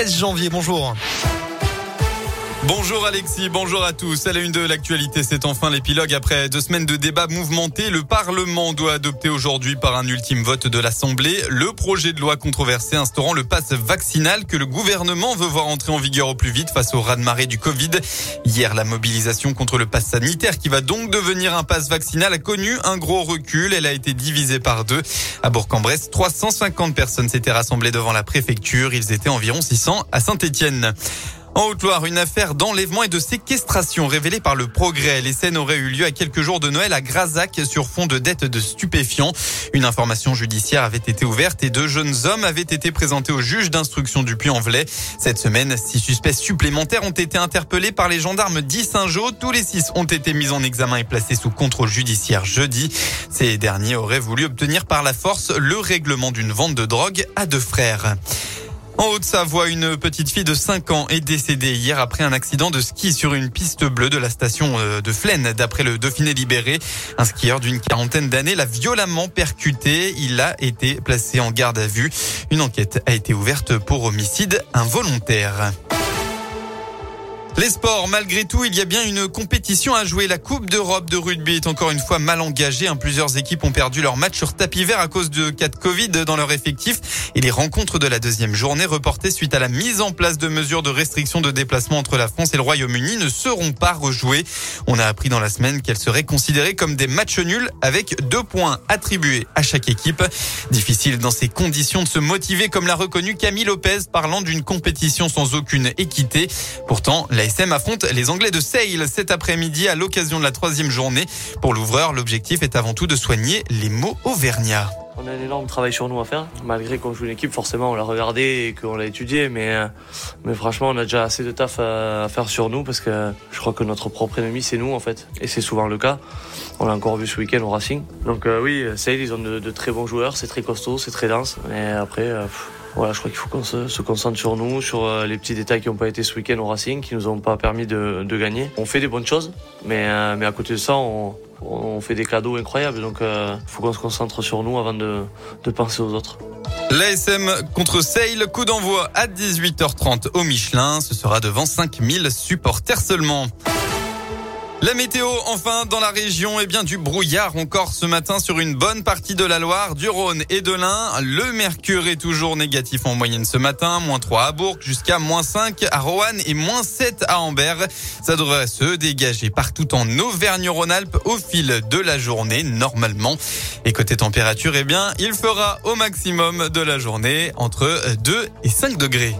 16 janvier. Bonjour. Bonjour Alexis, bonjour à tous. À la une de l'actualité, c'est enfin l'épilogue. Après deux semaines de débats mouvementés, le Parlement doit adopter aujourd'hui par un ultime vote de l'Assemblée le projet de loi controversé instaurant le pass vaccinal que le gouvernement veut voir entrer en vigueur au plus vite face au raz-de-marée du Covid. Hier, la mobilisation contre le pass sanitaire qui va donc devenir un pass vaccinal a connu un gros recul. Elle a été divisée par deux. À Bourg-en-Bresse, 350 personnes s'étaient rassemblées devant la préfecture. Ils étaient environ 600 à Saint-Étienne. En Haute-Loire, une affaire d'enlèvement et de séquestration révélée par le progrès. Les scènes auraient eu lieu à quelques jours de Noël à Grazac sur fond de dettes de stupéfiants. Une information judiciaire avait été ouverte et deux jeunes hommes avaient été présentés au juge d'instruction du Puy-en-Velay. Cette semaine, six suspects supplémentaires ont été interpellés par les gendarmes d'Issingeau. Tous les six ont été mis en examen et placés sous contrôle judiciaire jeudi. Ces derniers auraient voulu obtenir par la force le règlement d'une vente de drogue à deux frères. En Haute-Savoie, une petite fille de 5 ans est décédée hier après un accident de ski sur une piste bleue de la station euh, de Flaine. D'après le Dauphiné libéré, un skieur d'une quarantaine d'années l'a violemment percuté. Il a été placé en garde à vue. Une enquête a été ouverte pour homicide involontaire. Les sports, malgré tout, il y a bien une compétition à jouer. La Coupe d'Europe de rugby est encore une fois mal engagée. Plusieurs équipes ont perdu leur match sur tapis vert à cause de cas de Covid dans leur effectif. Et les rencontres de la deuxième journée reportées suite à la mise en place de mesures de restriction de déplacement entre la France et le Royaume-Uni ne seront pas rejouées. On a appris dans la semaine qu'elles seraient considérées comme des matchs nuls avec deux points attribués à chaque équipe. Difficile dans ces conditions de se motiver comme l'a reconnu Camille Lopez parlant d'une compétition sans aucune équité. Pourtant, SM affronte les Anglais de Sale cet après-midi à l'occasion de la troisième journée. Pour l'ouvreur, l'objectif est avant tout de soigner les mots auvergnats. On a un énorme travail sur nous à faire. Malgré qu'on joue une équipe, forcément, on l'a regardé et qu'on l'a étudié. Mais, euh, mais franchement, on a déjà assez de taf à, faire sur nous parce que je crois que notre propre ennemi, c'est nous, en fait. Et c'est souvent le cas. On l'a encore vu ce week-end au Racing. Donc euh, oui, Sale, ils ont de, très bons joueurs. C'est très costaud, c'est très dense. Mais après... Euh, voilà, je crois qu'il faut qu'on se, concentre sur nous, sur euh, les petits détails qui n'ont pas été ce week-end au Racing, qui nous ont pas permis de, gagner. On fait des bonnes choses, mais, euh, mais à côté de ça, on, fait des cadeaux incroyables. Donc, il euh, faut qu'on se concentre sur nous avant de, de penser aux autres. L'ASM contre Sale, coup d'envoi à 18h30 au Michelin. Ce sera devant 5000 supporters seulement. La météo, enfin, dans la région, eh bien, du brouillard encore ce matin sur une bonne partie de la Loire, du Rhône et de l'Ain. Le mercure est toujours négatif en moyenne ce matin, moins 3 à Bourg, jusqu'à moins 5 à Roanne et moins 7 à Amber. Ça devrait se dégager partout en Auvergne-Rhône-Alpes au fil de la journée, normalement. Et côté température, eh bien, il fera au maximum de la journée entre 2 et 5 degrés.